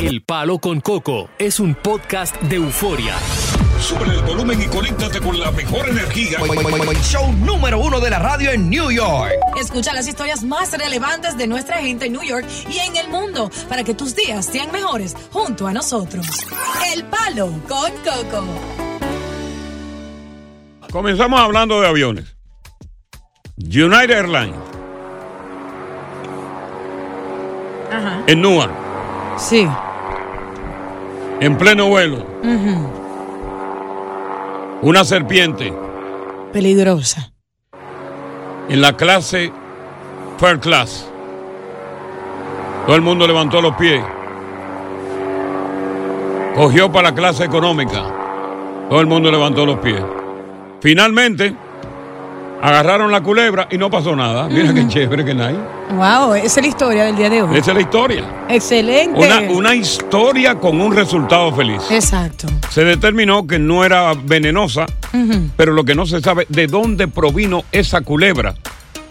El Palo con Coco es un podcast de euforia. Sube el volumen y conéctate con la mejor energía. Show número uno de la radio en New York. Escucha las historias más relevantes de nuestra gente en New York y en el mundo para que tus días sean mejores junto a nosotros. El Palo con Coco. Comenzamos hablando de aviones. United Airlines Ajá. en Newark, Sí. En pleno vuelo, una serpiente Peligrosa. en la clase First Class. Todo el mundo levantó los pies. Cogió para la clase económica. Todo el mundo levantó los pies. Finalmente, agarraron la culebra y no pasó nada. Mira qué chévere que hay. Wow, esa es la historia del día de hoy. Esa es la historia. Excelente. Una, una historia con un resultado feliz. Exacto. Se determinó que no era venenosa, pero lo que no se sabe de dónde provino esa culebra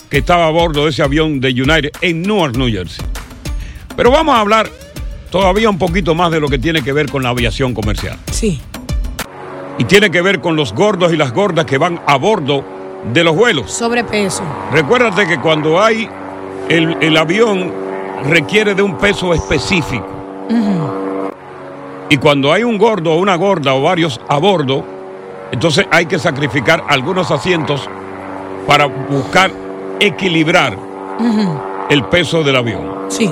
que estaba a bordo de ese avión de United en Newark, New Jersey. Pero vamos a hablar todavía un poquito más de lo que tiene que ver con la aviación comercial. Sí. Y tiene que ver con los gordos y las gordas que van a bordo de los vuelos. Sobrepeso. Recuérdate que cuando hay el, el avión requiere de un peso específico. Y cuando hay un gordo o una gorda o varios a bordo, entonces hay que sacrificar algunos asientos para buscar equilibrar el peso del avión. Sí.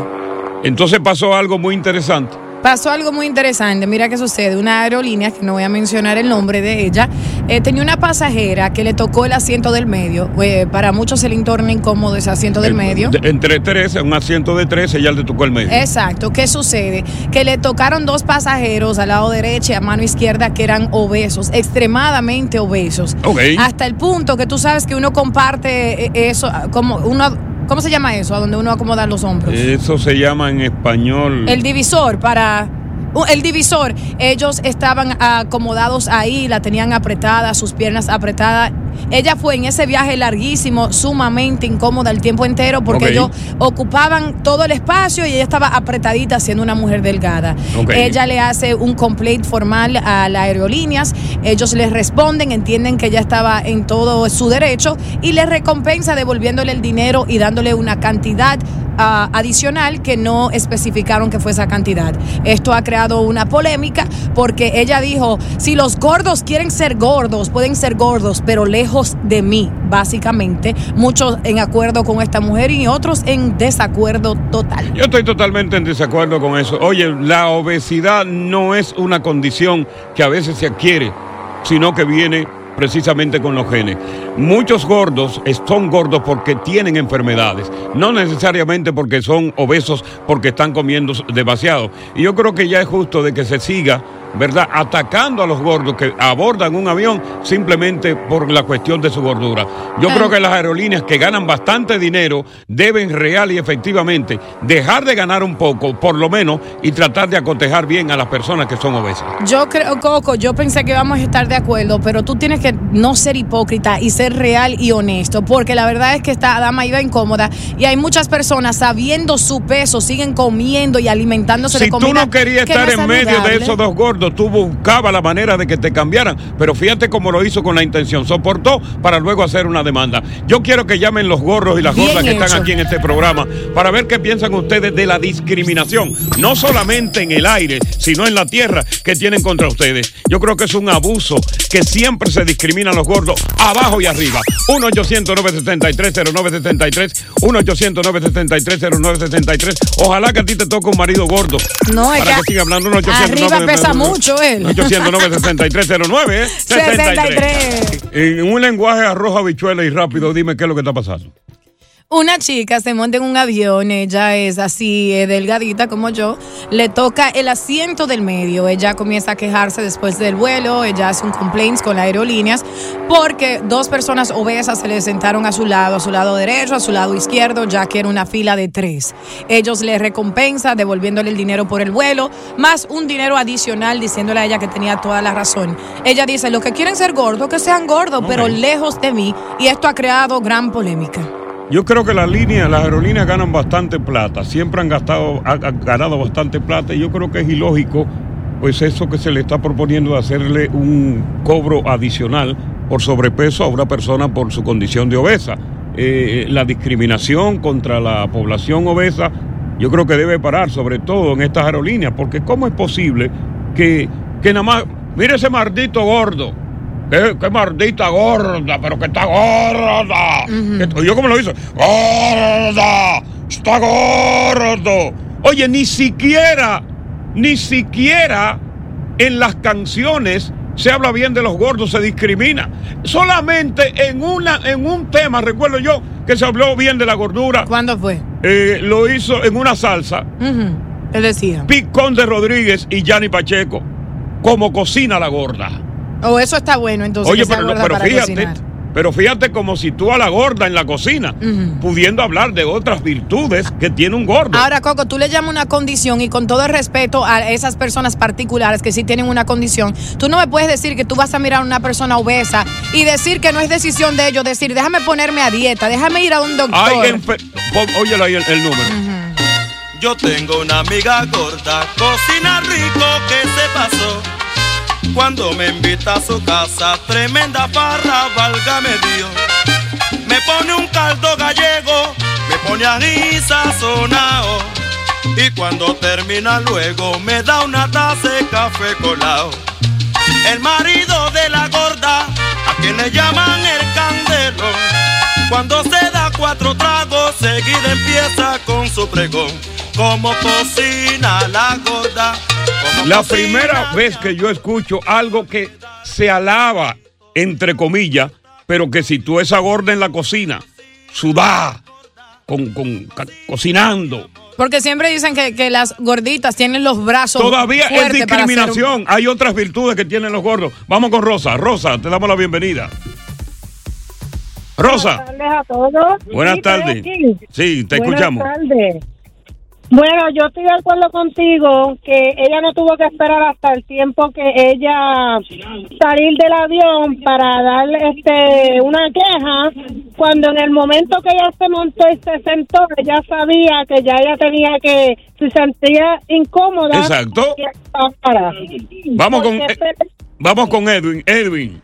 Entonces pasó algo muy interesante. Pasó algo muy interesante. Mira qué sucede. Una aerolínea, que no voy a mencionar el nombre de ella, eh, tenía una pasajera que le tocó el asiento del medio. Eh, para muchos se le torna incómodo ese asiento del El- medio. de- entre tres, un asiento de tres, ella le tocó el medio. Exacto. ¿Qué sucede? Que le tocaron dos pasajeros al lado derecho y a mano izquierda que eran obesos, extremadamente obesos. Ok. Hasta el punto que tú sabes que uno comparte eh, eso, como uno, ¿cómo se llama eso? A donde uno acomoda los hombros. Eso se llama en español. El divisor para... uh, El divisor, ellos estaban acomodados ahí, la tenían apretada, sus piernas apretadas. Ella fue en ese viaje larguísimo, sumamente incómoda el tiempo entero porque ellos ocupaban todo el espacio y ella estaba apretadita siendo una mujer delgada. Ella le hace un complaint formal a las aerolíneas, ellos les responden, entienden que ella estaba en todo su derecho y le recompensa devolviéndole el dinero y dándole una cantidad ah, adicional que no especificaron que fue esa cantidad. Esto ha creado una polémica porque ella dijo, si los gordos quieren ser gordos, pueden ser gordos, pero lejos de mí, básicamente. Muchos en acuerdo con esta mujer y otros en desacuerdo total. Yo estoy totalmente en desacuerdo con eso. Oye, la obesidad no es una condición que a veces se adquiere, sino que viene precisamente con los genes. Muchos gordos son gordos porque tienen enfermedades, no necesariamente porque son obesos porque están comiendo demasiado. Y yo creo que ya es justo de que se siga, ¿verdad?, atacando a los gordos que abordan un avión simplemente por la cuestión de su gordura. Yo creo que las aerolíneas que ganan bastante dinero deben real y efectivamente dejar de ganar un poco, por lo menos, y tratar de acotejar bien a las personas que son obesas. Yo creo, Coco, yo pensé que íbamos a estar de acuerdo, pero tú tienes que no ser hipócrita y ser real y honesto, porque la verdad es que esta dama iba incómoda y hay muchas personas sabiendo su peso, siguen comiendo y alimentándose Si de tú comida. no querías que estar es en medio de esos dos gordos, tú buscabas la manera de que te cambiaran. Pero fíjate cómo lo hizo con la intención. Soportó para luego hacer una demanda. Yo quiero que llamen los gordos y las gordas que están aquí en este programa para ver qué piensan ustedes de la discriminación. No solamente en el aire, sino en la tierra que tienen contra ustedes. Yo creo que es un abuso que siempre se discriminan los gordos abajo y arriba. 1 800 973 0973 1 800 973 0973 Ojalá que a ti te toque un marido gordo. No, es para que que siga hablando 1 800 arriba pesa mucho él. 800 963 09 ¿eh? 63. En un lenguaje arroz, habichuela y rápido, dime qué es lo que está pasando. Una chica se monta en un avión, ella es así eh, delgadita como yo, le toca el asiento del medio, ella comienza a quejarse después del vuelo, ella hace un complaint con las aerolíneas porque dos personas obesas se le sentaron a su lado, a su lado derecho, a su lado izquierdo, ya que era una fila de tres. Ellos le recompensan devolviéndole el dinero por el vuelo, más un dinero adicional diciéndole a ella que tenía toda la razón. Ella dice, los que quieren ser gordos, que sean gordos, pero lejos de mí, y esto ha creado gran polémica. Yo creo que las líneas, las aerolíneas ganan bastante plata, siempre han gastado, han ganado bastante plata y yo creo que es ilógico, pues eso que se le está proponiendo de hacerle un cobro adicional por sobrepeso a una persona por su condición de obesa. Eh, la discriminación contra la población obesa, yo creo que debe parar, sobre todo en estas aerolíneas, porque ¿cómo es posible que, que nada más, mire ese maldito gordo, qué, qué maldita gorda, pero que está gorda. Que- Yo como lo hizo, gorda, está gordo. Oye, ni siquiera, ni siquiera en las canciones se habla bien de los gordos, se discrimina. Solamente en, una, en un tema, recuerdo yo, que se habló bien de la gordura. ¿Cuándo fue? Eh, lo hizo en una salsa. Él decía. Picón de Rodríguez y Yanni Pacheco, como cocina la gorda. Oh, eso está bueno, entonces. Oye, pero, pero fíjate, cocinar. pero fíjate como si tú a la gorda en la cocina, pudiendo hablar de otras virtudes que tiene un gordo. Ahora, Coco, tú le llamas una condición y con todo el respeto a esas personas particulares que sí tienen una condición, tú no me puedes decir que tú vas a mirar a una persona obesa y decir que no es decisión de ellos, decir, déjame ponerme a dieta, déjame ir a un doctor. Hay óyelo ahí el, el número. Yo tengo una amiga gorda, cocina rico que se pasó. Cuando me invita a su casa, tremenda farra, válgame Dios. Me pone un caldo gallego, me pone ají sazonao. Y cuando termina luego, me da una taza de café colado. El marido de la gorda, a quien le llaman el candelo. Cuando se da cuatro tragos, seguida empieza con su pregón. Como cocina la gorda. La primera vez que yo escucho algo que se alaba, entre comillas, pero que si tú esa gorda en la cocina, sudá, con, con- cocinando, Porque siempre dicen que, que las gorditas tienen los brazos. todavía es un- discriminación. Hay otras virtudes que tienen los gordos. Vamos con Rosa. Rosa, te damos la bienvenida. Rosa, Buenas tardes a todos. buenas Sí, tardes. Sí, te Buenas escuchamos. tardes. Bueno, yo estoy de acuerdo contigo que ella no tuvo que esperar hasta el tiempo que ella salir del avión para dar este una queja cuando en el momento que ella se montó y se sentó ella sabía que ya ella tenía que se sentía incómoda Exacto. Vamos con, eh, vamos con Edwin. Edwin.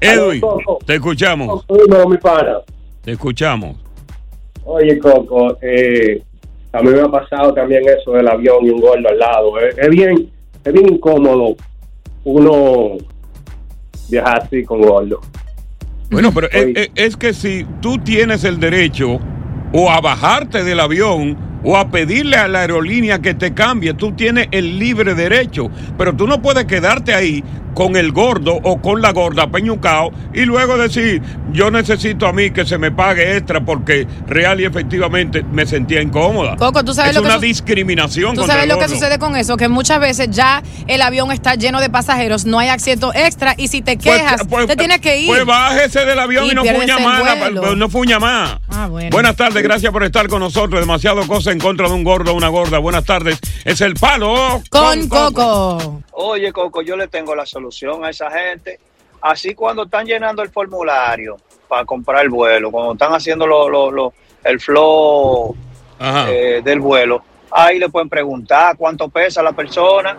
Edwin, te escuchamos. Te escuchamos. Oye, Coco, eh, a mí me ha pasado también eso del avión y un gordo al lado. eh. Es, bien, es bien incómodo uno viajar así con gordo. Bueno, pero es, Oye. es- es que si tú tienes el derecho o a bajarte del avión o a pedirle a la aerolínea que te cambie, tú tienes el libre derecho, pero tú no puedes quedarte ahí con el gordo o con la gorda peñucao y luego decir, yo necesito a mí que se me pague extra porque real y efectivamente me sentía incómoda. Coco, ¿tú sabes es lo que una discriminación ¿Tú sabes lo que sucede con eso? Que muchas veces ya el avión está lleno de pasajeros, no hay asiento extra y si te Pues, quejas, pues, te tienes que ir. Pues bájese del avión y, Y no fuña más. pues, no fuña más. Ah, bueno. Buenas tardes, gracias por estar con nosotros. Demasiado cosa en contra de un gordo o una gorda. Buenas tardes. Es el palo con Coco. Oye, Coco, yo le tengo la solución a esa gente. Así cuando están llenando el formulario para comprar el vuelo, cuando están haciendo lo, lo- lo- el flow eh, del vuelo, ahí le pueden preguntar cuánto pesa la persona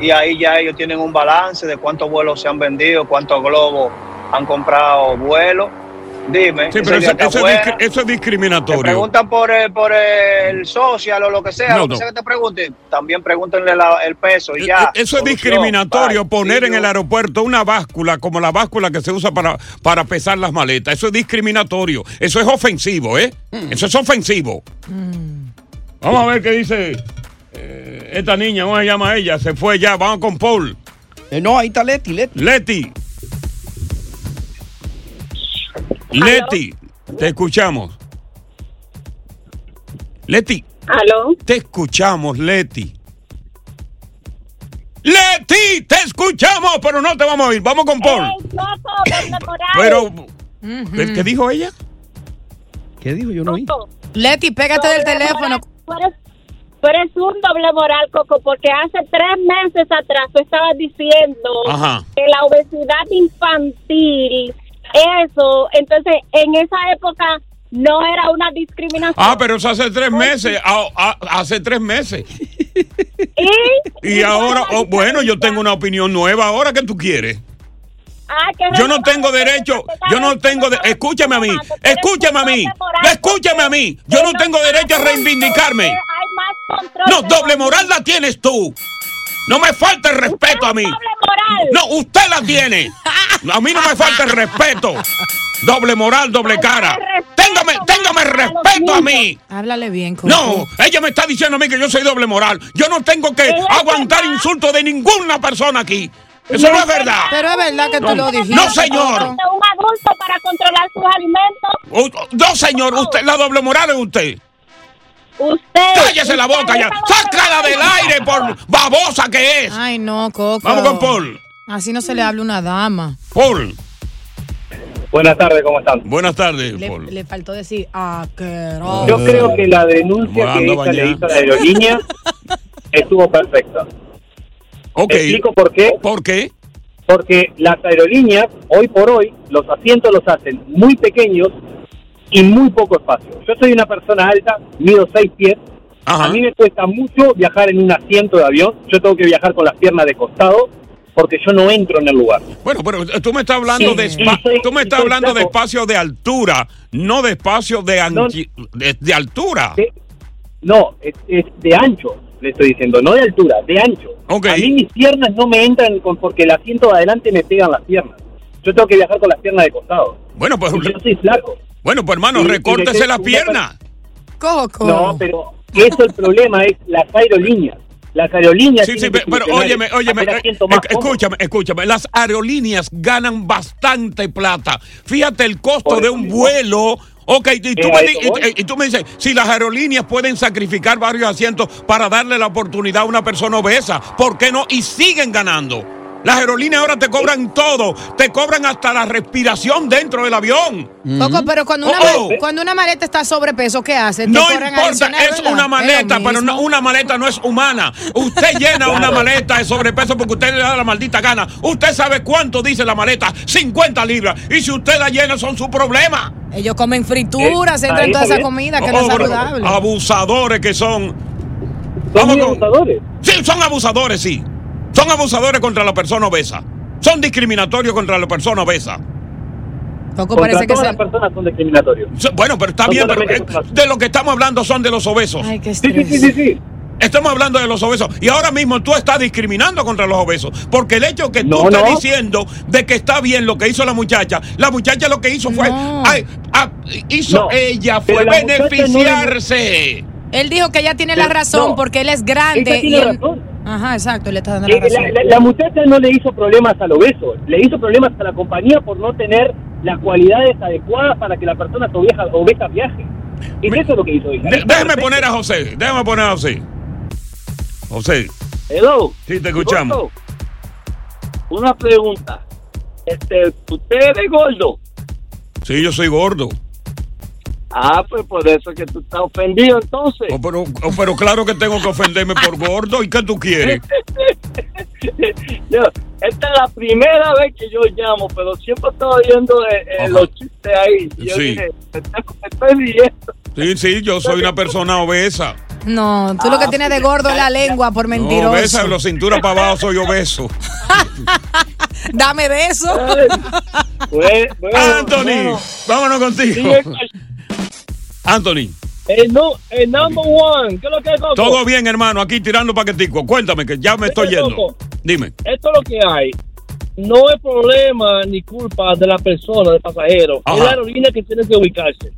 y ahí ya ellos tienen un balance de cuántos vuelos se han vendido, cuántos globos han comprado vuelos. Dime, Sí, pero eso, es buena. discri- eso es Te discriminatorio. preguntan por el, por el social o lo que sea, No, lo que no. sea que te pregunten, también pregúntenle la- el peso y Eh, ya. eh, Eso es Solución. discriminatorio, Bye. poner en el aeropuerto una báscula como la báscula que se usa para, para pesar las maletas. Eso es discriminatorio. Eso es ofensivo, ¿eh? Eso es ofensivo. Vamos a ver qué dice eh, esta niña. ¿Cómo se llama ella? Se fue ya. Vamos con Paul. Eh, no, ahí está Leti, Leti. Leti. Leti, te escuchamos. Leti, ¿Aló? te escuchamos, Leti. Leti, te escuchamos, pero no te vamos a oír. Vamos con Paul. Pero, ¿qué, qué dijo ella? ¿Qué dijo? Yo no oí. Leti, pégate del teléfono. Tú eres, tú eres un doble moral, Coco, porque hace tres meses atrás tú estabas diciendo Ajá. que la obesidad infantil eso, entonces en esa época no era una discriminación. Ah, pero eso hace tres meses. ah, hace tres meses. Y, Y ahora, oh, bueno, yo tengo una opinión nueva. Ahora, ¿qué tú quieres? Ah, que Yo no tengo derecho, yo no tengo, de- escúchame a mí, escúchame a mí, escúchame a mí, yo no tengo derecho a reivindicarme. No, doble moral la tienes tú. No me falta el respeto a mí. Doble moral. No, usted la tiene. A mí no me falta el respeto. Doble moral, doble cara. Téngame, téngame respeto a mí. Háblale bien, Coco. No, ella me está diciendo a mí que yo soy doble moral. Yo no tengo que aguantar insultos de ninguna persona aquí. Eso no es verdad. Pero es verdad que tú No, lo dijiste. no, señor. De un adulto para controlar sus alimentos. No, señor, usted, la doble moral es usted. Usted. Cállese la boca ya. Sácala del aire por babosa que es. Ay, no, Coco. Vamos con Paul. Así no se le habla a una dama. Paul. Buenas tardes, ¿cómo están? Buenas tardes, Le, Paul. le faltó decir, ah, qué Yo creo que la denuncia que ella le hizo a la aerolínea estuvo perfecta. Ok. Explico por qué. ¿Por qué? Porque las aerolíneas, hoy por hoy, los asientos los hacen muy pequeños y muy poco espacio. Yo soy una persona alta, mido 6 pies. Ajá. A mí me cuesta mucho viajar en un asiento de avión. Yo tengo que viajar con las piernas de costado porque yo no entro en el lugar. Bueno, pero tú me estás hablando Sí. de soy- tú me estás hablando de espacio de altura, no de espacio de No. de, de altura. De- no, es, es de ancho, le estoy diciendo, no de altura, de ancho. A mí mis piernas no me entran con, porque el asiento de adelante me pegan las piernas. Yo tengo que viajar con las piernas de costado. Bueno, pues Y yo soy flaco. Bueno, pues hermano, recórtese las piernas. Coco. No, pero eso el problema es las aerolíneas. Las aerolíneas. Sí, sí, pero óyeme, óyeme, eh, eh, escúchame, escúchame, las aerolíneas ganan bastante plata. Fíjate el costo Por de un mismo. vuelo. Ok, y tú, Eh, me y- y tú me dices, si las aerolíneas pueden sacrificar varios asientos para darle la oportunidad a una persona obesa, ¿por qué no? Y siguen ganando. Las aerolíneas ahora te cobran todo, te cobran hasta la respiración dentro del avión. Coco, pero cuando una, Oh, oh. cuando una maleta está sobrepeso, ¿qué hace? Te No importa, es una maleta, pero no, una maleta no es humana. Usted llena una maleta de sobrepeso porque usted le da la maldita gana. Usted sabe cuánto dice la maleta, 50 libras. Y si usted la llena, son su problema. Ellos comen frituras, Eh, entran ahí toda esa bien. comida que Oh, no es pero saludable. Abusadores que son. Son Vamos muy con- abusadores. Sí, son abusadores, sí. Son abusadores contra la persona obesa. Son discriminatorios contra la persona obesa. Contra parece que todas se... las personas son discriminatorios. Bueno, pero está Son bien, pero eh, de lo que estamos hablando son de los obesos. Ay, qué Sí, sí, sí, sí, sí. Estamos hablando de los obesos. Y ahora mismo tú estás discriminando contra los obesos. Porque el hecho que tú No, estás no. diciendo de que está bien lo que hizo la muchacha, la muchacha lo que hizo fue. No. ay, ah, hizo No, ella fue beneficiarse. Él dijo que ella tiene la razón no. porque él es grande. Ella tiene y él- razón. Ajá, exacto, le está dando la Eh, razón. La, la- la muchacha no le hizo problemas al obeso, le hizo problemas a la compañía por no tener las cualidades adecuadas para que la persona obesa, obesa viaje. Y Me- eso es lo que hizo ella. De- déjame poner a José. Déjame poner a José. José, Hello. sí, te escuchamos. Gordo, Una pregunta. Este, ¿Usted es gordo? Sí, yo soy gordo. Ah, pues por eso es que tú estás ofendido entonces. Oh, pero, oh, pero claro que tengo que ofenderme por gordo. ¿Y qué tú quieres? Yo, esta es la primera vez que yo llamo, pero siempre estaba oyendo eh, eh, los chistes ahí. Y yo Sí. dije, me estoy, estoy riendo. Sí, sí, yo soy una persona obesa. No, tú lo que tienes de gordo es la lengua por No, mentiroso. obesa, de los cintura para abajo soy obeso. Dame de eso. Bueno, Anthony, bueno. vámonos contigo. Sí, Anthony, el, nu- el number one, ¿qué es lo que es, Coco? todo bien, hermano, aquí tirando paquetico. Cuéntame que ya me estoy yendo. Coco. Dime. Esto es lo que hay. No es problema ni culpa de la persona, del pasajero. Ajá. Es la aerolínea que tiene que ubicarse.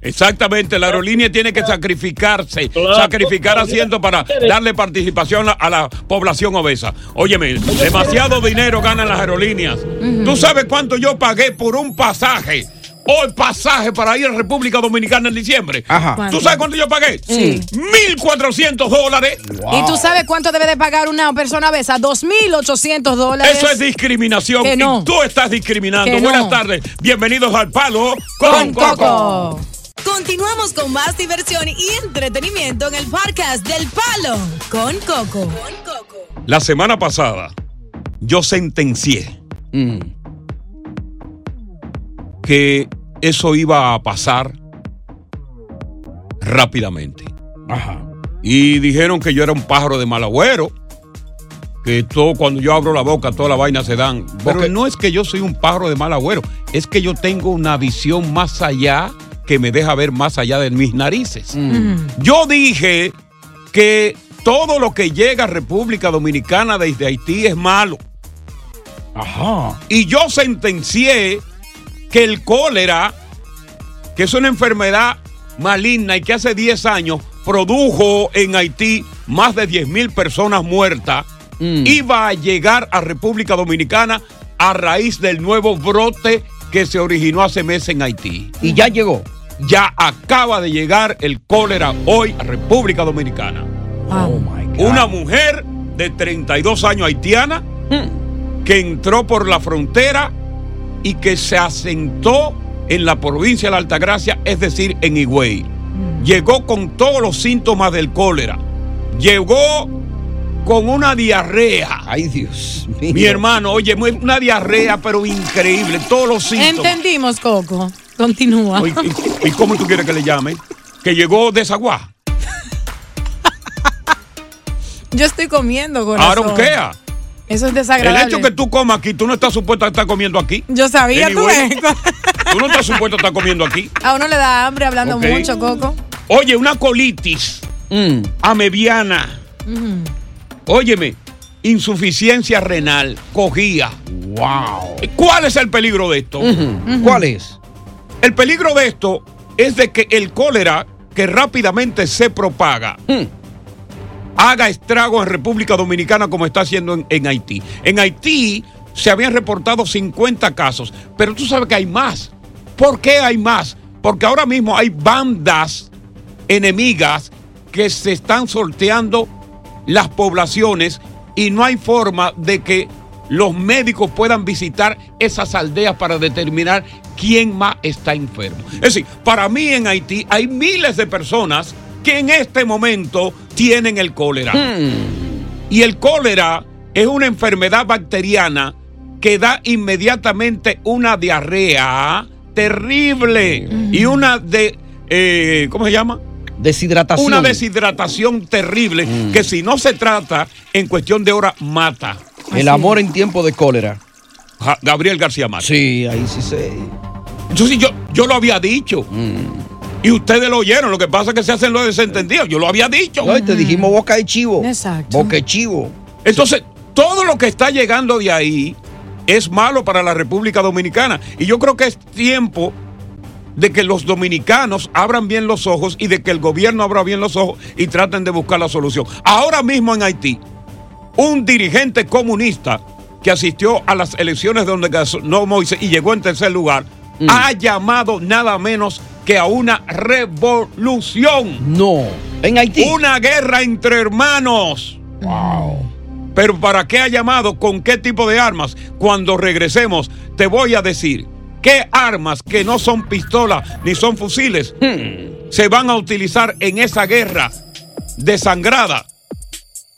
Exactamente, la aerolínea tiene que sacrificarse, Claro. sacrificar asientos para darle participación a, a la población obesa. Óyeme, demasiado dinero ganan las aerolíneas. ¿Tú sabes cuánto yo pagué por un pasaje? Hoy pasaje para ir a República Dominicana en diciembre. Ajá. ¿Tú sabes cuánto yo pagué? Sí. 1.400 dólares. ¿Y tú sabes cuánto debe de pagar una persona obesa? 2.800 dólares. Eso es discriminación. Que no. Y tú estás discriminando. Que no. Buenas tardes. Bienvenidos al Palo con, con Coco. Coco. Continuamos con más diversión y entretenimiento en el podcast del Palo con Coco. La semana pasada yo sentencié que eso iba a pasar rápidamente. Ajá. Y dijeron que yo era un pájaro de mal agüero, que todo, cuando yo abro la boca, toda la vaina se dan. Pero no es que yo soy un pájaro de mal agüero, es que yo tengo una visión más allá que me deja ver más allá de mis narices. Yo dije que todo lo que llega a República Dominicana desde Haití es malo. Ajá. Y yo sentencié que el cólera, que es una enfermedad maligna y que hace 10 años produjo en Haití más de 10 mil personas muertas, iba a llegar a República Dominicana a raíz del nuevo brote que se originó hace meses en Haití. Y ya llegó. Ya acaba de llegar el cólera hoy a República Dominicana. Oh my God. Una mujer de 32 años haitiana que entró por la frontera y que se asentó en la provincia de la Altagracia, es decir, en Higüey. Llegó con todos los síntomas del cólera. Llegó con una diarrea. Ay, Dios mío. Mi hermano, oye, una diarrea, pero increíble. Todos los síntomas. Entendimos, Coco. Continúa. ¿Y, y cómo tú quieres que le llame? Que llegó desaguá. Yo estoy comiendo, corazón. Eso es El desagradable. hecho que tú comas aquí, tú no estás supuesto a estar comiendo aquí. Yo sabía, tú. Tú no estás supuesto a estar comiendo aquí. A uno le da hambre hablando mucho, Coco. Oye, una colitis Mm. amebiana. Ujú. Óyeme, insuficiencia renal, cogía. Wow. ¿Cuál es el peligro de esto? ¿Cuál es? El peligro de esto es de que el cólera, que rápidamente se propaga, haga estragos en República Dominicana como está haciendo en, en Haití. En Haití se habían reportado 50 casos, pero tú sabes que hay más. ¿Por qué hay más? Porque ahora mismo hay bandas enemigas que se están sorteando las poblaciones y no hay forma de que los médicos puedan visitar esas aldeas para determinar quién más está enfermo. Es decir, para mí en Haití hay miles de personas que en este momento tienen el cólera. Y el cólera es una enfermedad bacteriana que da inmediatamente una diarrea terrible y una de, eh, ¿cómo se llama? Deshidratación. Una deshidratación terrible que si no se trata en cuestión de horas mata. El amor en tiempo de cólera. Ja- Gabriel García Márquez. Sí, ahí sí sé. Entonces yo, yo lo había dicho. Y ustedes lo oyeron. Lo que pasa es que se hacen los desentendidos. Yo lo había dicho. No, y te dijimos boca de chivo. Exacto. Boca de chivo. Entonces, todo lo que está llegando de ahí es malo para la República Dominicana. Y yo creo que es tiempo de que los dominicanos abran bien los ojos y de que el gobierno abra bien los ojos y traten de buscar la solución. Ahora mismo en Haití, un dirigente comunista que asistió a las elecciones donde ganó Moisés y llegó en tercer lugar, ha llamado nada menos que a una revolución. No. En Haití. Una guerra entre hermanos. Wow. Pero ¿para qué ha llamado? ¿Con qué tipo de armas? Cuando regresemos, te voy a decir qué armas que no son pistolas ni son fusiles se van a utilizar en esa guerra desangrada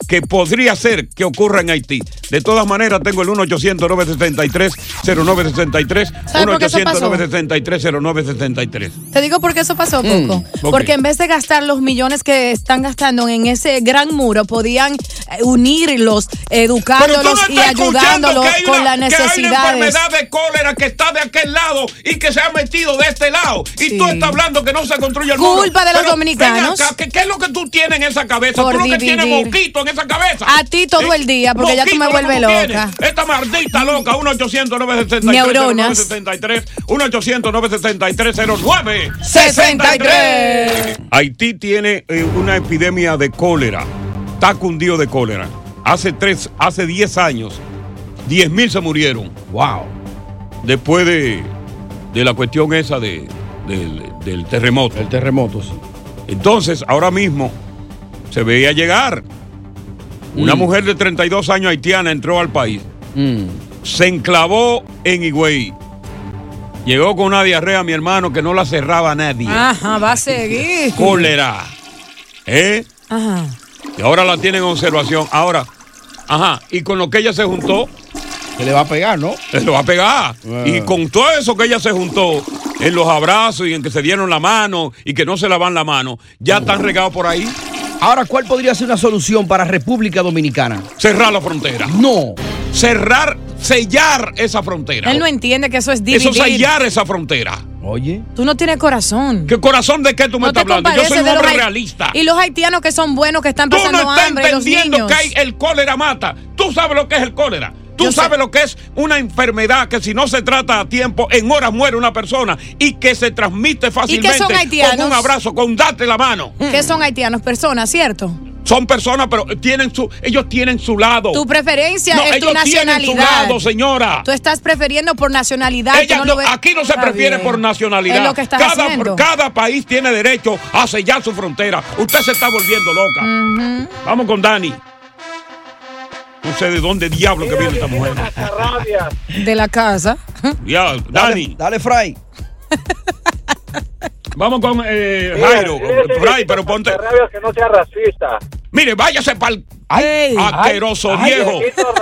que podría ser que ocurra en Haití. De todas maneras, tengo el 1-800-963-0963. ¿Sabe por qué eso pasó? 1-800-963-0963. Te digo por qué eso pasó, Mm, Coco. Porque en vez de gastar los millones que están gastando en ese gran muro, podían eh, unirlos, educándolos y ayudándolos hay con una- las Que hay una necesidades. enfermedad de cólera que está de aquel lado y que se ha metido de este lado. Y tú estás hablando que no se construye el muro. Culpa de los Pero, dominicanos. acá, ¿qué, qué es lo que tú tienes en esa cabeza? Por tú lo que tienes moquito en esa cabeza. A ti todo el día, porque ya tú me Tú loca. Esta maldita loca, 1 800 963 Neuronas. 0963 1 800 963 09 63. Haití tiene eh, una epidemia de cólera. Está cundido de cólera. Hace tres, hace 10 años, 10 mil se murieron. Wow. Después de, de la cuestión esa de, del, del terremoto. El terremoto, sí. Entonces, ahora mismo se veía llegar. Una Mm. mujer de 32 años haitiana entró al país. Mm. Se enclavó en Higüey. Llegó con una diarrea, mi hermano, que no la cerraba nadie. Ajá, va a seguir. Cólera. ¿Eh? Ajá. Y ahora la tienen en observación. Ahora, ajá, y con lo que ella se juntó, Se le va a pegar, ¿no? Se lo va a pegar. Ah. Y con todo eso que ella se juntó, en los abrazos y en que se dieron la mano y que no se lavan la mano, ya están regados por ahí. Ahora, ¿cuál podría ser una solución para República Dominicana? Cerrar la frontera. No. Cerrar, sellar esa frontera. Él no entiende que eso es dividir. Eso sellar esa frontera. Oye. Tú no tienes corazón. ¿Qué corazón de qué tú me No estás hablando? Yo soy un hombre realista. Y los haitianos que son buenos, que están Tú pasando no estás hambre, entendiendo que hay el cólera mata. Tú sabes lo que es el cólera. Tú Yo sé. sabes lo que es una enfermedad que si no se trata a tiempo, en horas muere una persona y que se transmite fácilmente con un abrazo, con date la mano. ¿Qué son haitianos? Personas, ¿cierto? Son personas, pero tienen su, ellos tienen su lado. Tu preferencia No, es tu ellos tienen su nacionalidad. lado, señora. Tú estás prefiriendo por nacionalidad. no no- aquí no se prefiere por nacionalidad. Es lo que estás cada, haciendo. cada país tiene derecho a sellar su frontera. Usted se está volviendo loca. Vamos con Dani. No sé de dónde diablo que viene esta mujer. De la casa. Ya, Dani. Dale, Fray. Vamos con eh, Jairo. Fray, pero ponte. que no sea racista. Mire, váyase para el Ey. asqueroso ay, viejo.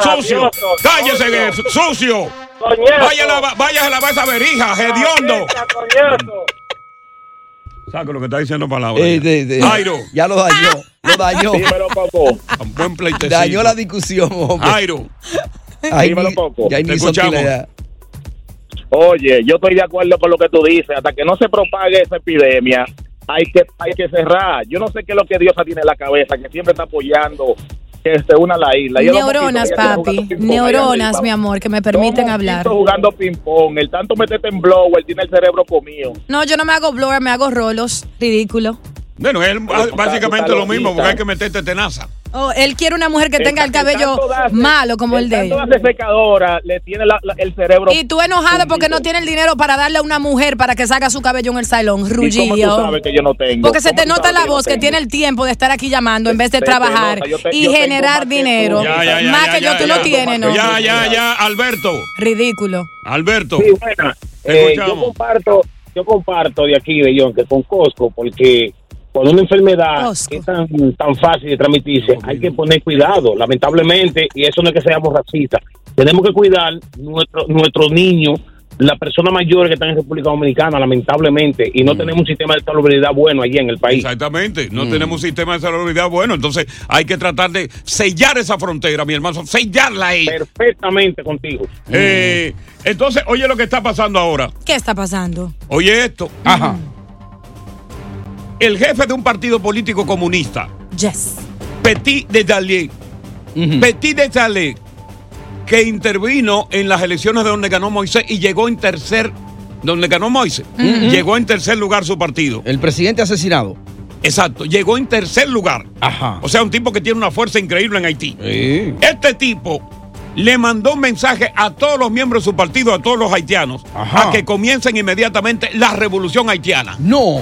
Sucio. rabioso, Cállese, sucio. Coñazo. Vaya a la, vaya a lavar esa verija, hediondo. Saca lo que está diciendo palabras. Eh, de- de- Jairo. Ya lo dañó. Lo dañó. Dímelo, Coco. Buen pleitecito. Dañó la discusión, hombre. Jairo. Ahí Dímelo, Coco. Ya Te escuchamos. Oye, yo estoy de acuerdo con lo que tú dices. Hasta que no se propague esa epidemia, hay que, hay que cerrar. Yo no sé qué es lo que Dios tiene en la cabeza, que siempre está apoyando que se una a la isla. Neuronas, papi. Neuronas, mi amor, que me permiten hablar. jugando ping-pong. El tanto meterte en blower tiene el cerebro comido. No, yo no me hago blower, me hago rolos. Ridículo. Bueno, es básicamente lo mismo, porque hay que meterte tenaza. Oh, él quiere una mujer que El tenga el cabello malo como el de él. secadora le tiene la- la- el cerebro. Y tú enojado porque no tiene el dinero para darle a una mujer para que saque su cabello en el salón, ¿Y cómo tú rugido. sabes que yo no tengo? Porque se ¿Cómo te nota la que voz que tiene el tiempo de estar aquí llamando en vez de Se trabajar te- y generar más dinero. tú. Ya, ya, ya, más que yo tú lo tienes, ¿no? Ya, ya, ya, Alberto. Ridículo. Alberto. Sí, buena. Eh, yo escuchamos. comparto, yo comparto de aquí de John que con Costco porque con una enfermedad que es tan, tan fácil de transmitirse, hay que poner cuidado, lamentablemente, y eso no es que seamos racistas. Tenemos que cuidar nuestro, nuestros niños, las personas mayores que están en República Dominicana, lamentablemente, y no tenemos un sistema de salubridad bueno allí en el país. Exactamente, no tenemos un sistema de salubridad bueno, entonces hay que tratar de sellar esa frontera, mi hermano, sellarla ahí. Perfectamente contigo. Eh, entonces, oye lo que está pasando ahora. ¿Qué está pasando? Oye esto. Ajá. El jefe de un partido político comunista, Yes. Petit Desalier, Petit Desalier, que intervino en las elecciones de donde ganó Moisés y llegó en tercer, donde ganó Moisés, llegó en tercer lugar su partido. El presidente asesinado. Exacto, llegó en tercer lugar. Ajá. O sea, un tipo que tiene una fuerza increíble en Haití. Sí. Este tipo le mandó un mensaje a todos los miembros de su partido, a todos los haitianos, Ajá. a que comiencen inmediatamente la revolución haitiana. No.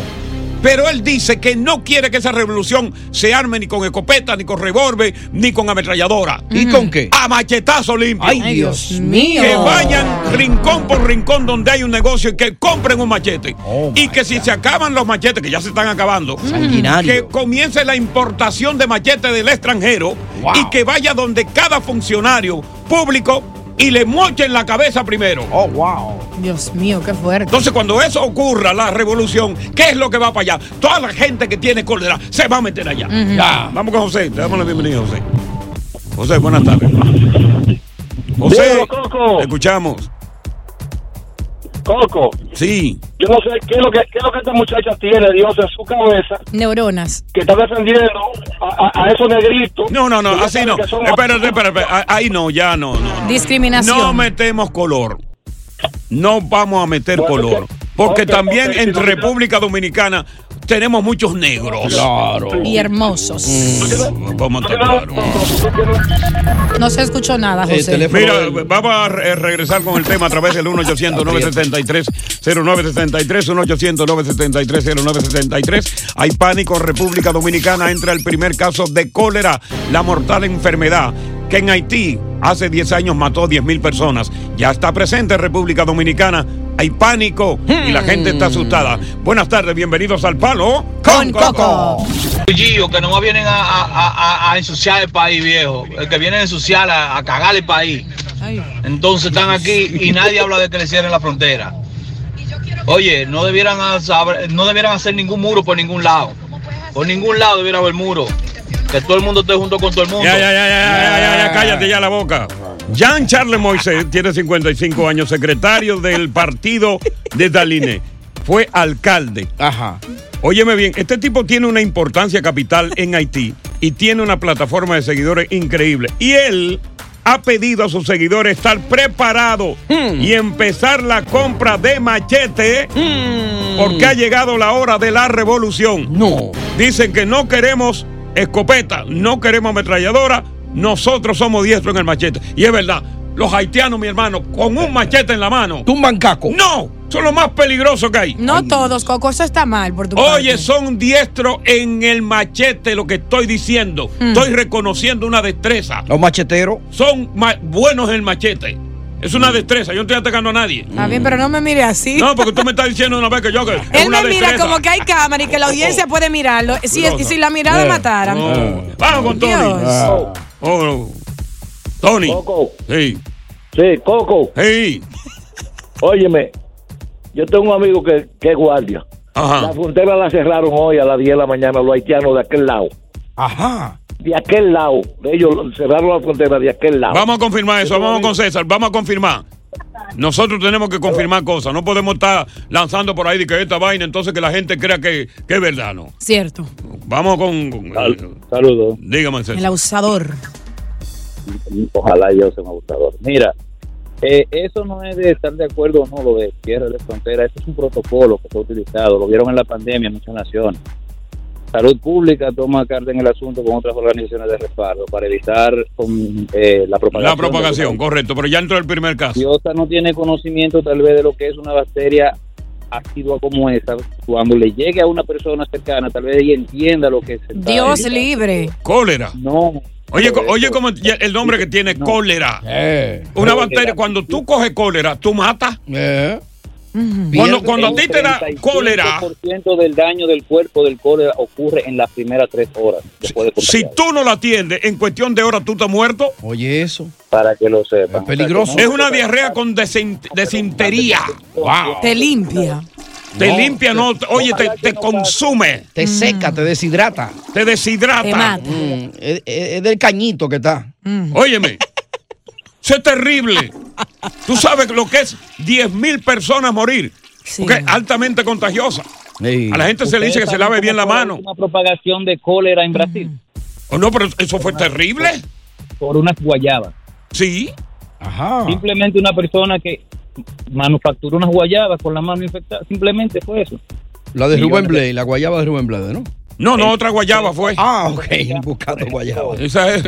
Pero él dice que no quiere que esa revolución se arme ni con escopeta, ni con revólver, ni con ametralladora. ¿Y con qué? A machetazo limpio. Ay, Dios mío. Que vayan rincón por rincón donde hay un negocio y que compren un machete. Oh, y que si se acaban los machetes, que ya se están acabando, Sanguinario. que comience la importación de machetes del extranjero Wow. y que vaya donde cada funcionario público y le mochen la cabeza primero. Oh, wow. Dios mío, qué fuerte. Entonces, cuando eso ocurra, la revolución, ¿qué es lo que va para allá? Toda la gente que tiene cólera se va a meter allá. Ya. Vamos con José. Te damos la bienvenida, José. José, buenas tardes. José, te escuchamos. Coco, Sí. yo no sé qué es lo que, qué es lo que esta muchacha tiene, Dios, en su cabeza, Neuronas. que está defendiendo a, a- a esos negritos. No, no, no, así no. Espérate, espérate, espérate. Ahí no, ya no, no. Discriminación. No metemos color. No vamos a meter Bueno, color. Porque también en si no- República Dominicana tenemos muchos negros. Claro. Y hermosos. Vamos a estar. No se escuchó nada, José. teléfono Mira, del- vamos a re- regresar con el tema a través del 1-800-973-0973, 1-800-973-0973. Hay pánico en República Dominicana, entra el primer caso de cólera, la mortal enfermedad que en Haití hace 10 años mató 10 mil personas. Ya está presente en República Dominicana. Hay pánico y la gente está asustada. Buenas tardes, bienvenidos al Palo Con Coco. Gillo, que nomás vienen a, a- a- a ensuciar el país, viejo. El que viene a ensuciar, a, a cagar el país. Entonces están aquí y nadie habla de que le cierren la frontera. Oye, no debieran, hacer- no debieran hacer ningún muro por ningún lado. Por ningún lado debiera haber muro. Que todo el mundo esté junto con todo el mundo. Ya, ya, ya, ya, ya, ya, ya, cállate ya la boca. Jean Charles Moisés tiene 55 años, secretario del partido de Daline. Fue alcalde. Ajá. Óyeme bien, este tipo tiene una importancia capital en Haití y tiene una plataforma de seguidores increíble. Y él ha pedido a sus seguidores estar preparados y empezar la compra de machete porque ha llegado la hora de la revolución. No. Dicen que no queremos escopeta, no queremos ametralladora, nosotros somos diestros en el machete. Y es verdad, los haitianos, mi hermano, con un machete en la mano. Tumban caco. No, son los más peligrosos que hay. No todos, Coco, eso está mal por tu Oye, parte. son diestros en el machete, lo que estoy diciendo. Hmm. Estoy reconociendo una destreza. Los macheteros. Son ma- buenos en el machete. Es una destreza, yo no estoy atacando a nadie. Está bien, pero no me mire así. No, porque tú me estás diciendo una vez que yo que es Él una me mira destreza. como que hay cámara y que la audiencia puede mirarlo. Si, No, no. si la mirada Eh, matara. no. Vamos con Tony. Dios. Oh. Tony. Coco. Sí. Sí, Coco. Sí. Óyeme, yo tengo un amigo que, que es guardia. Ajá. La frontera la cerraron hoy a las 10 de la mañana los haitianos de aquel lado. Ajá. De aquel lado. De ellos cerraron la frontera de aquel lado. Vamos a confirmar eso, vamos con César, vamos a confirmar. Nosotros tenemos que confirmar cosas, no podemos estar lanzando por ahí de que esta vaina, entonces que la gente crea que, que es verdad, ¿no? Cierto. Vamos con... con- Saludos. Dígame, El César. abusador. Ojalá yo sea un abusador. Mira, eh, eso no es de estar de acuerdo o no, lo de cierre de frontera. Eso es un protocolo que se ha utilizado. Lo vieron en la pandemia en muchas naciones. Salud Pública toma carta en el asunto con otras organizaciones de respaldo para evitar con, eh, la propagación. La propagación, correcto, pero ya entró el primer caso. Si OSA no tiene conocimiento tal vez de lo que es una bacteria asidua como esa, cuando le llegue a una persona cercana, tal vez ella entienda lo que está Dios evitando. libre. Cólera. No. Oye, co- oye como el nombre que tiene cólera. Una bacteria, cuando tú coges cólera, tú matas. Cuando, cuando a ti te da cólera, El ciento del daño del cuerpo del cólera ocurre en las primeras tres horas después de si tú no la atiendes, en cuestión de horas tú estás muerto. Oye, eso. Para que lo sepan. Es peligroso. Es una diarrea con desin- desintería. Wow. Te limpia. Te No, limpia, te- no, te- oye, te, te consume. Te seca, te deshidrata. Te deshidrata. Te mata. Mm, es, del cañito que está. Óyeme, eso es terrible. Tú sabes lo que es 10 mil personas morir. Porque es altamente contagiosa. A la gente se le dice que se lave bien la mano. Una propagación de cólera en Brasil ¿O no? Pero eso fue terrible. por unas guayabas. Sí. Ajá. Simplemente una persona que manufacturó unas guayabas con la mano infectada. Simplemente fue eso. La de Rubén de- Blade, la guayaba de Rubén Blade, ¿no? No, no, otra guayaba fue. Ah, ok, buscando guayaba. Esa es.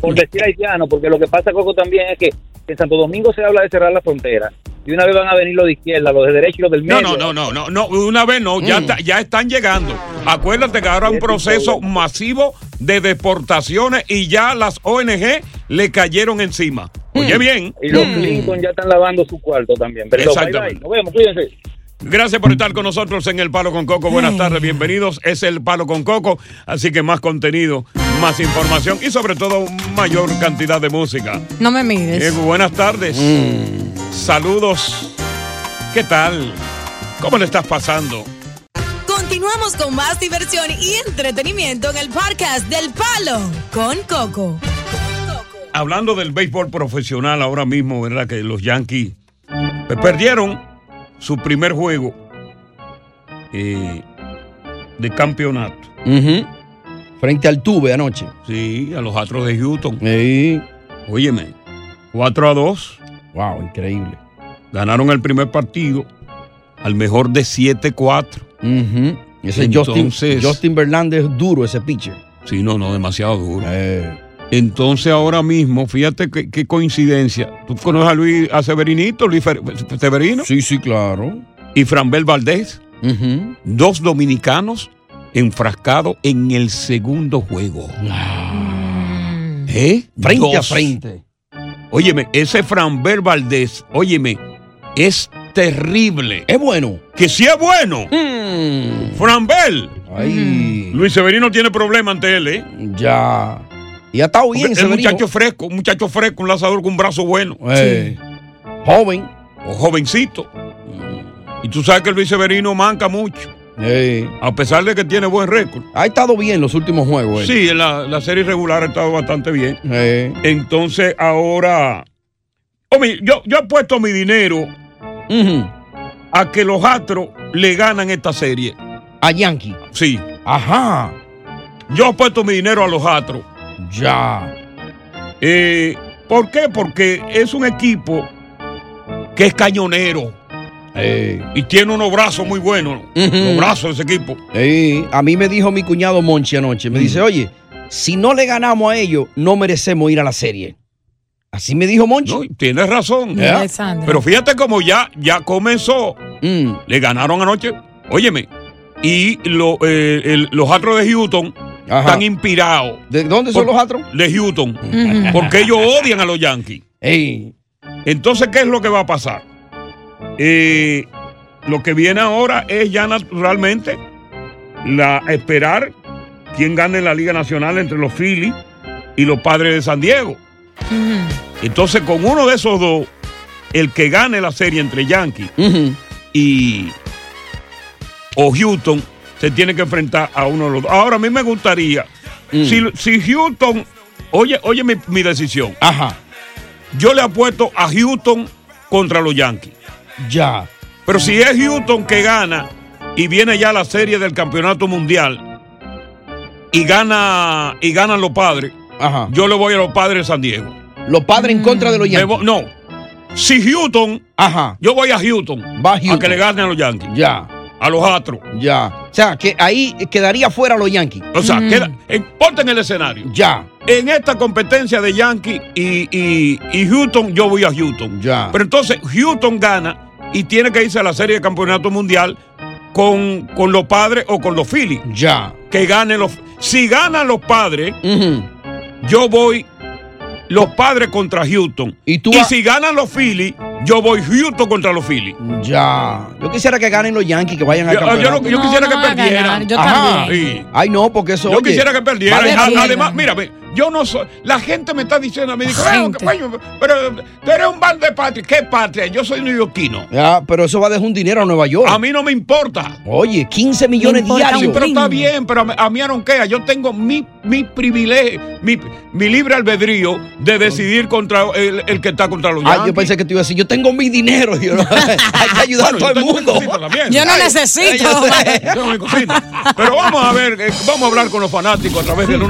Por decir haitiano, porque lo que pasa, Coco, también es que en Santo Domingo se habla de cerrar la frontera. Y una vez van a venir los de izquierda, los de derecha y los del No, medio. no, no, no, no, no, una vez no, ya, está- ya están llegando. Acuérdate que ahora hay un proceso masivo de deportaciones y ya las ONG le cayeron encima. Oye bien. Y los Clinton ya están lavando su cuarto también. Bye. Exactamente. Nos vemos, cuídense. Gracias por estar con nosotros en El Palo con Coco. Buenas tardes, bienvenidos. Es El Palo con Coco, así que más contenido, más información y sobre todo mayor cantidad de música. No me mires. Eh, buenas tardes. Saludos. ¿Qué tal? ¿Cómo le estás pasando? Continuamos con más diversión y entretenimiento en el podcast del Palo con Coco. Hablando del béisbol profesional ahora mismo, ¿verdad? Que los Yankees pues, perdieron su primer juego eh, de campeonato. Frente al Tuve anoche. Sí, a los Astros de Houston. Sí. Óyeme, 4 a 2. Wow, increíble. Ganaron el primer partido al mejor de 7-4. Ujú. Ese Entonces- Justin, Justin Verlander es duro, ese pitcher. Sí, no, no, demasiado duro. Eh. Entonces ahora mismo, fíjate qué, qué coincidencia. ¿Tú conoces a Luis a Severinito, Luis Fer- Severino? Sí, sí, claro. Y Franbel Valdés, dos dominicanos enfrascados en el segundo juego. ¿Eh? Frente a frente. Óyeme, ese Franbel Valdés, óyeme, es terrible. Es bueno. Que sí es bueno. Franbel. Ay. Luis Severino tiene problema ante él, ¿eh? Ya. Y ha estado bien, El Severino. muchacho fresco, un muchacho fresco, un lanzador con un brazo bueno. Eh, Joven. O jovencito. Y tú sabes que Luis Severino manca mucho. Eh, A pesar de que tiene buen récord. ha estado bien los últimos juegos. él. Sí, en la, la serie regular ha estado bastante bien. Eh, Entonces ahora. Hombre, yo, yo he puesto mi dinero a que los Astros le ganan esta serie. A Yankee. Sí. Ajá. Yo he puesto mi dinero a los Astros. Ya. Eh, ¿Por qué? Porque es un equipo que es cañonero Eh, y tiene unos brazos muy buenos. Ujú. Los brazos de ese equipo. eh, a mí me dijo mi cuñado Monchi anoche. Me dice, oye, si no le ganamos a ellos, no merecemos ir a la serie. Así me dijo Monchi. No, tienes razón. Pero fíjate como ya, ya comenzó. Mm, Le ganaron anoche. Óyeme. Y lo, eh, el- los Astros de Houston Ajá. están inspirados. ¿De dónde son Por- los Astros? De Houston. Porque ellos odian a los Yankees. Ey, Entonces, ¿qué es lo que va a pasar? Eh, lo que viene ahora es ya naturalmente la esperar quién gane la Liga Nacional entre los Phillies y los Padres de San Diego. Entonces, con uno de esos dos, el que gane la serie entre Yankees y o Houston se tiene que enfrentar a uno de los dos. Ahora, a mí me gustaría, Mm. si, si Houston, oye, oye mi, mi decisión, Ajá. yo le apuesto a Houston contra los Yankees. Ya. Pero si es Houston que gana y viene ya la serie del campeonato mundial y gana y ganan los padres, Ajá. yo le voy a los padres de San Diego. Los padres en contra de los Me Yankees. no. Si Houston, Ajá. yo voy a Houston, Va a Houston. que le ganen a los Yankees, Ya. A los Astros. Ya. O sea, que ahí quedaría fuera los Yankees. O sea, Mm. queda, en, ponte en el escenario. Ya. En esta competencia de Yankees y, y- y Houston, yo voy a Houston. Ya. Pero entonces Houston gana y tiene que irse a la serie de campeonato mundial con, con los padres o con los Phillies. Ya. Que ganen los. Si ganan los padres, yo voy los padres contra Houston. Y tú y si ganan los Phillies, yo voy Houston contra los Phillies. Ya. Yo quisiera que ganen los Yankees, que vayan al Yo, yo campeonato. yo No, quisiera no que a perdieran. yo Ajá. Sí. Ay, no, porque eso. Yo oye, quisiera que perdieran. A-. Además, mírame, yo no soy. La gente me está diciendo a mí, digo, "Bueno, Gente. coño, pero tú eres un bar de patria. ¿Qué patria? Yo soy neoyorquino. Ya, pero eso va a dejar un dinero a Nueva York. A mí no me importa. Oye, 15 millones Me importa Sí, diarios. pero está bien, pero a mí, a mí no queda. Yo tengo mi, mi privilegio, mi, mi libre albedrío de decidir contra el, el que está contra los Yankees. yo pensé que te iba a decir, yo tengo mi dinero. Yo no- hay que ayudar Bueno, a todo el mundo. Yo no Ay, necesito. yo yo tengo mi cosita. Pero vamos a ver, eh, vamos a hablar con los fanáticos a través del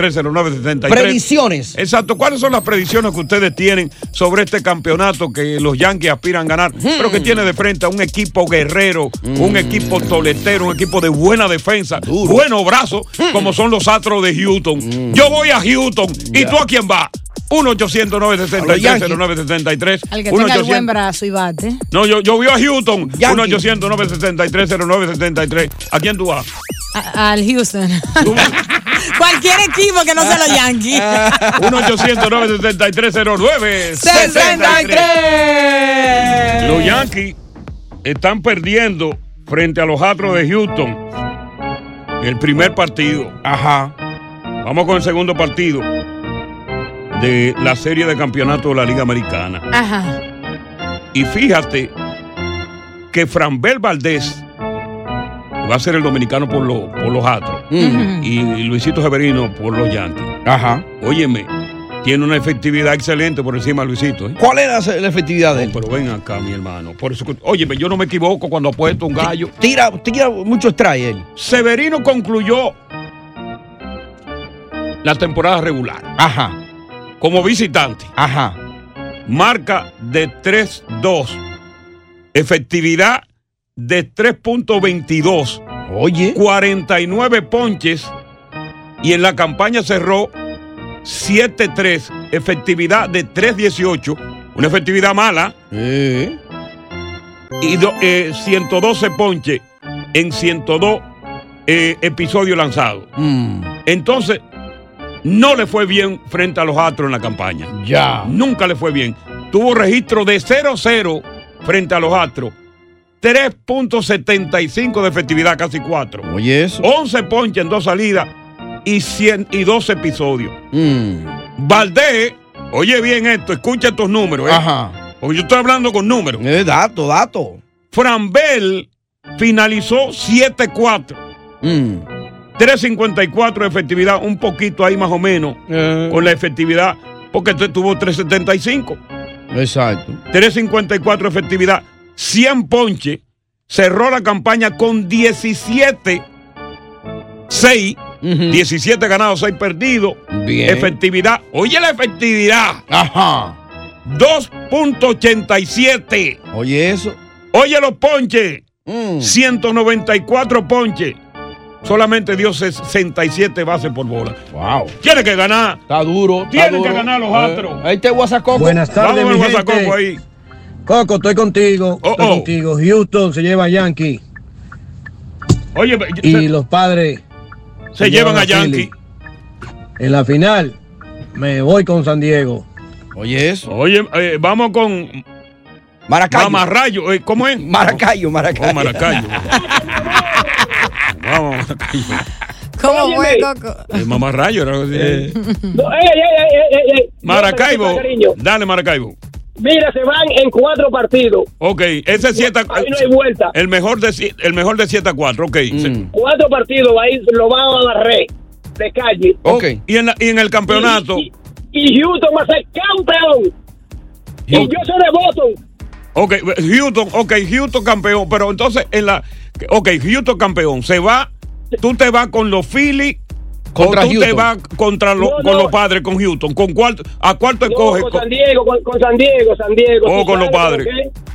1-800-963-0963. Predicciones. Exacto. ¿Cuáles son las predicciones que ustedes tienen sobre este campeonato que los Yankees aspiran a ganar, pero que tiene de frente a un equipo guerrero, un equipo toletero, un equipo de buena defensa, Duro. buenos brazos, como son los Astros de Houston? Yo voy a Houston. ¿Y tú a quién vas? 1-800-963-0963. Al que tenga el buen brazo y bate. No, yo, yo voy a Houston. Yankee. 1-800-963-0963. ¿A quién tú vas? A- al Houston. Cualquier equipo que no sea los Yankees. 1-800-963-0963. Los Yankees están perdiendo frente a los Astros de Houston. El primer partido. Ajá. Vamos con el segundo partido de la serie de campeonato de la Liga Americana. Ajá. Y fíjate que Franbel Valdés va a ser el dominicano por, los por los Astros Mm. y Luisito Severino por los Yankees. Ajá. Óyeme, tiene una efectividad excelente por encima de Luisito. ¿eh? ¿Cuál era la efectividad de él? Pero ven acá, mi hermano. Por eso, yo no me equivoco cuando apuesto un gallo. Tira, tira mucho strike él. Severino concluyó la temporada regular Ajá. como visitante. Ajá. Marca de 3-2. Efectividad de 3.22. Oye. 49 ponches. Y en la campaña cerró 7-3. Efectividad de 3.18. Una efectividad mala. Eh. Y do- eh, 112 ponches en 102 eh, episodios lanzados. Mm. Entonces, no le fue bien frente a los Astros en la campaña. Ya. Nunca le fue bien. Tuvo registro de 0-0 frente a los Astros. 3.75 de efectividad, casi 4. Oye, eso. 11 ponches en dos salidas y, 100 y 12 episodios. Mm. Valdés, oye bien esto, escucha estos números. ¿eh? Ajá. Porque yo estoy hablando con números. Eh, dato, dato. Frambel finalizó 7-4. Mm. 3.54 de efectividad, un poquito ahí más o menos, Eh. con la efectividad, porque tu- tuvo 3.75. Exacto. 3.54 de efectividad, 100 ponche, cerró la campaña con 17, 6, 17 ganados, 6 perdidos. Bien. Efectividad, oye la efectividad. Ajá. 2.87. Oye eso. Oye los ponches. Mm. 194 ponches. Solamente dio 67 bases por bola. Wow. Tiene que ganar. Está duro. está Tienen que duro. ganar los Eh, astros. Ahí te Guasacoco. Buenas tardes, Vamos mi al gente. Guasacoco ahí. Coco, estoy contigo. Oh, estoy oh. contigo. Houston se lleva a Yankee Oye, y se, los padres se llevan a Yankee. Philly. En la final me voy con San Diego. Oye eso. Oye, eh, vamos con Maracayo. Mamarrayo. eh, ¿Cómo es? Maracayo, Maracayo. Oh, Maracayo. vamos, Maracayo. ¿Cómo fue. Coco? El mamarrayo. era así. No, ey, ey, ey, ey, ey. Maracaibo. Dale, Maracaibo. Mira, se van en cuatro partidos. Ok, ese 7 Ahí no hay vuelta. El mejor de, el mejor de 7 a 4. Ok. Se- Cuatro partidos, ahí lo van a barrer de calle. Ok. Y en, la- y en el campeonato. Y, y Houston va a ser campeón. Y yo soy de Boston. Ok, Houston, ok, Houston campeón, pero entonces en la, ok, Houston campeón, se va, tú te vas con los Phillies Contra o tú te vas contra los, No, con los padres, con Houston, con cuál, a cuál te No, coges, con San Diego, con, con San Diego, San Diego. o ¿tú con los padres.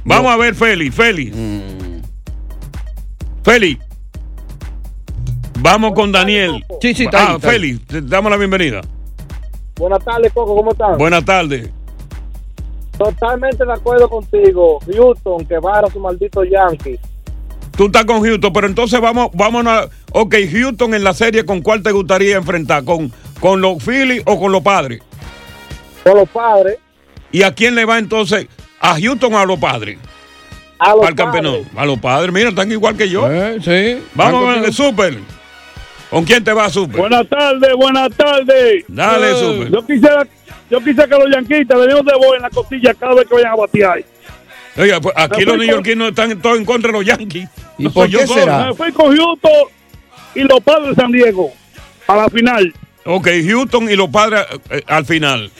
Vamos a ver, Félix, Félix, Mm. Félix. Vamos con Daniel. Sí, sí, está ahí, Ah, está ahí. Félix, te damos la bienvenida. Buenas tardes, Coco, ¿cómo estás? Buenas tardes. Totalmente de acuerdo contigo. Houston, que barra su maldito Yankee. Tú estás con Houston, pero entonces vamos, vamos a, ok, Houston en la serie, ¿con cuál te gustaría enfrentar? ¿Con, con los Phillies o con los padres? Con los padres. ¿Y a quién le va entonces? ¿A Houston o a los padres? A los el campeonato. A los padres, mira, están igual que yo. Eh, sí. Vamos a ver Están el Super. ¿Con quién te va Super? Buenas tardes, buenas tardes. Dale, Eh, Super. Yo quisiera, yo quisiera que los yanquitas le dieron de voz en la costilla cada vez que vayan a batear. Oiga, pues aquí los neoyorquinos están todos en contra de los Yankees. ¿Y No por qué será? Me fui con Houston y los padres de San Diego a la final. Ok, Houston y los padres eh, al final.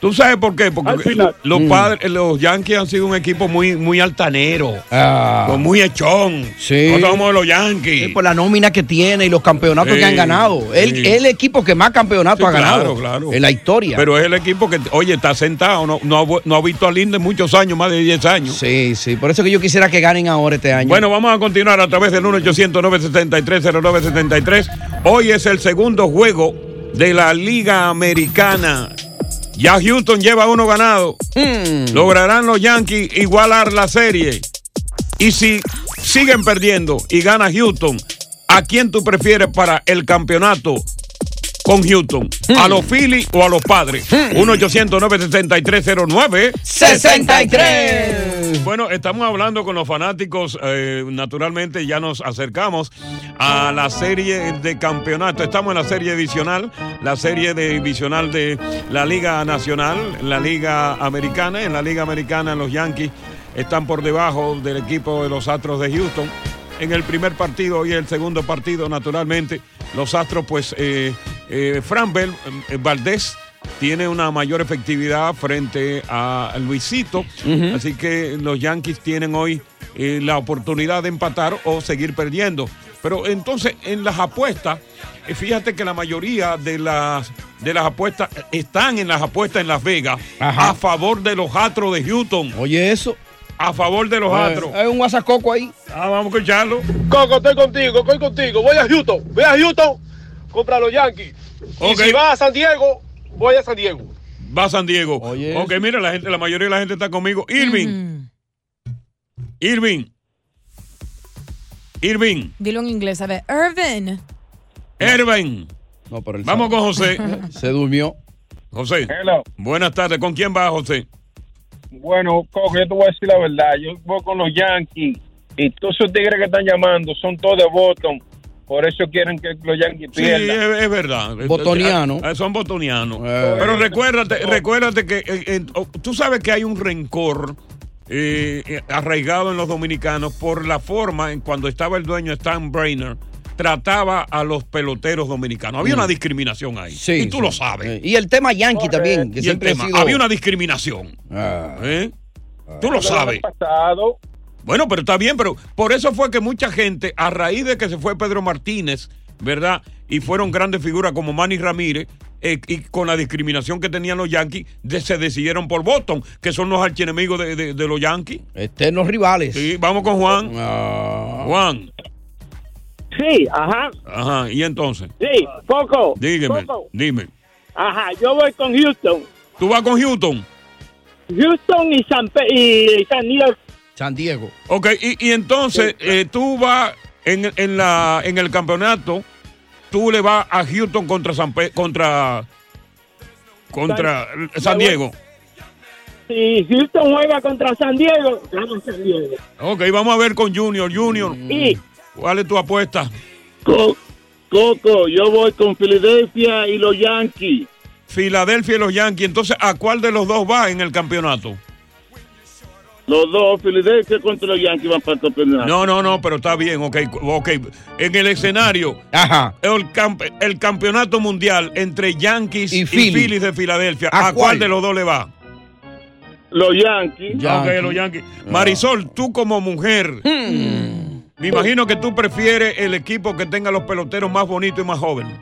¿Tú sabes por qué? Porque Al final. los Mm. padres, los Yankees han sido un equipo muy, muy altanero, Ah. con muy echón. Sí. No somos los Yankees. Sí, por la nómina que tiene y los campeonatos Sí, que han ganado. El, sí. el equipo que más campeonatos Sí, ha ganado claro, claro. en la historia. Pero es el equipo que, oye, está sentado, no, no, ha, vu- no ha visto a Linde en muchos años, más de 10 años. sí, sí. Por eso que yo quisiera que ganen ahora este año. Bueno, vamos a continuar a través del 1-800-973-0973. Hoy es el segundo juego de la Liga Americana. Ya Houston lleva uno ganado. Mm. ¿Lograrán los Yankees igualar la serie? Y si siguen perdiendo y gana Houston, ¿a quién tú prefieres para el campeonato con Houston? ¿A los Phillies o a los padres? 1-800-973-09. 63. Bueno, estamos hablando con los fanáticos. eh, naturalmente, ya nos acercamos a la serie de campeonato. Estamos en la serie divisional, la serie divisional de la Liga Nacional, la Liga Americana. En la Liga Americana, los Yankees están por debajo del equipo de los Astros de Houston. En el primer partido y el segundo partido, naturalmente, los Astros, pues, eh, eh, eh, Valdés tiene una mayor efectividad frente a Luisito. Así que los Yankees tienen hoy eh, la oportunidad de empatar o seguir perdiendo. Pero entonces, en las apuestas, eh, fíjate que la mayoría de las, de las apuestas eh, están en las apuestas en Las Vegas Ajá. a favor de los Astros de Houston. Oye, eso. A favor de los Astros. Hay un guasacoco ahí. Ah, vamos a escucharlo. Coco, estoy contigo, estoy contigo. Voy a Houston, voy a Houston contra los Yankees. Y si va a San Diego, voy a San Diego. Va San Diego. Oye, ok, mira, la gente, la mayoría de la gente está conmigo. Irving. Irving. Irving. Dilo en inglés, a ver. Irvin. Irving. No, pero él Vamos sabe. con José. Se durmió. José. Hello. Buenas tardes. ¿Con quién va José? Bueno, Coco, yo te voy a decir la verdad. Yo voy con los Yankees y todos esos tigres que están llamando son todos de Boston. Por eso quieren que los Yankees Sí, pierdan. es, es verdad. Botoniano. Eh, Son botonianos. Eh. Pero recuérdate, recuérdate que eh, eh, oh, tú sabes que hay un rencor eh, arraigado en los dominicanos por la forma en cuando estaba el dueño Stan Brainer trataba a los peloteros dominicanos. Había Mm. una discriminación ahí. Sí, y tú sí. lo sabes. Y el tema Yankee también, que Y el tema, ha sido... Había una discriminación. Ah. ¿Eh? Tú lo sabes. pasado. Bueno, pero está bien, pero por eso fue que mucha gente, a raíz de que se fue Pedro Martínez, ¿verdad? Y fueron grandes figuras como Manny Ramírez, eh, y con la discriminación que tenían los Yankees, de- se decidieron por Boston, que son los archienemigos de, de- de los Yankees. Eternos rivales. Sí, vamos con Juan. Ah. Juan. Sí, ajá. Ajá, y entonces, Sí, Coco. dígame, dime. Ajá, yo voy con Houston. ¿Tú vas con Houston? Houston y San, Pe- y San Diego. San Diego. Ok, y, y entonces eh, tú vas en, en, la, en el campeonato, tú le vas a Houston contra San Pe- contra contra San Diego. Si Houston juega contra San Diego, gana San Diego. Ok, vamos a ver con Junior. Junior, ¿cuál es tu apuesta? Co- Coco, yo voy con Filadelfia y los Yankees. Filadelfia y los Yankees. Entonces, ¿a cuál de los dos va en el campeonato? Los dos, Filadelfia contra los Yankees van para el campeonato. No, no, no, pero está bien, ok, ok. En el escenario, El, camp- el campeonato mundial entre Yankees y, Philly. Phillies de Filadelfia, ¿A ¿a, cuál? cuál? de los dos le va? Los Yankees. Ok, los Yankees. Marisol, tú como mujer, me imagino que tú prefieres el equipo que tenga los peloteros más bonitos y más jóvenes.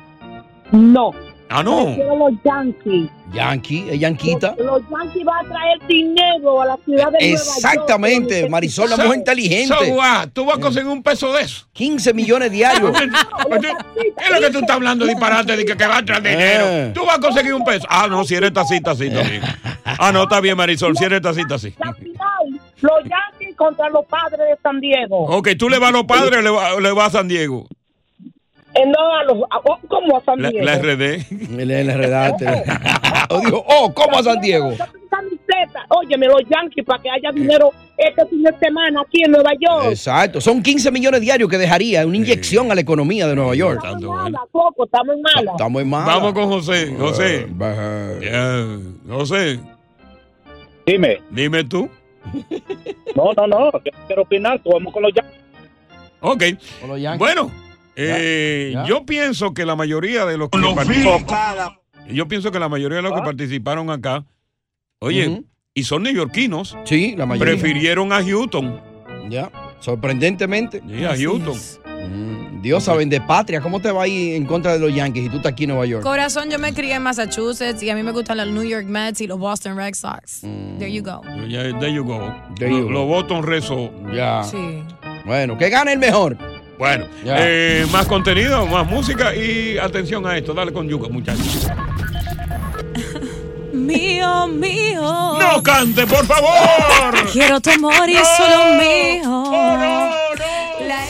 No. Ah, no. Los Yankees. Yankee, es Yanquita. Los Yankees van a traer dinero a la ciudad de Exactamente, Nueva York. Marisol, la So- mujer inteligente. so what? ¿Tú vas a conseguir un peso de eso? 15 millones diarios. ¿Qué es lo que tú estás hablando disparate de que, que va a traer dinero? Eh. Tú vas a conseguir un peso. Ah, no, si eres tacita, sí, bien. Ah, no, está bien, Marisol, si eres tacita, sí. La final, los Yankees contra los padres de San Diego. Ok, ¿tú le vas a los padres o le vas le vas a San Diego? Eh, no, a los, a- oh, ¿cómo a San La, Diego? la RD. Le, le redaste. O dijo, oh, ¿cómo a San Diego? Óyeme, los Yankees para que haya dinero este fin de semana aquí en Nueva York. Exacto, son 15 millones diarios que dejaría una inyección a la economía de Nueva York. Mala, Coco, estamos en mala. Estamos en mala. Vamos con José. José. Ya, José. Dime. Dime tú. No, no, no. yo Quiero opinar. Tú vamos con los Yankees. Ok. Con los Yankees. Bueno, eh, ya. yo pienso que la mayoría de los que participaron, yo pienso que la mayoría de los que participaron acá, oye, Ah. Y son neoyorquinos, Sí, la mayoría. prefirieron a Houston. Ya, sorprendentemente. Sí, a Houston. Mm, Dios saben de patria. ¿Cómo te va a ir en contra de los Yankees y tú estás aquí en Nueva York? Corazón, yo me crié en Massachusetts y a mí me gustan los New York Mets y los Boston Red Sox. There you go. Ya, there you go. There you Lo- go. Los Boston Rezo. Ya. Sí. Bueno, que gane el mejor. Bueno, eh, más contenido, más música y atención a esto. Dale con yuca, muchachos. Mío, mío. ¡No cante, por favor! Quiero tu amor y No. solo mío.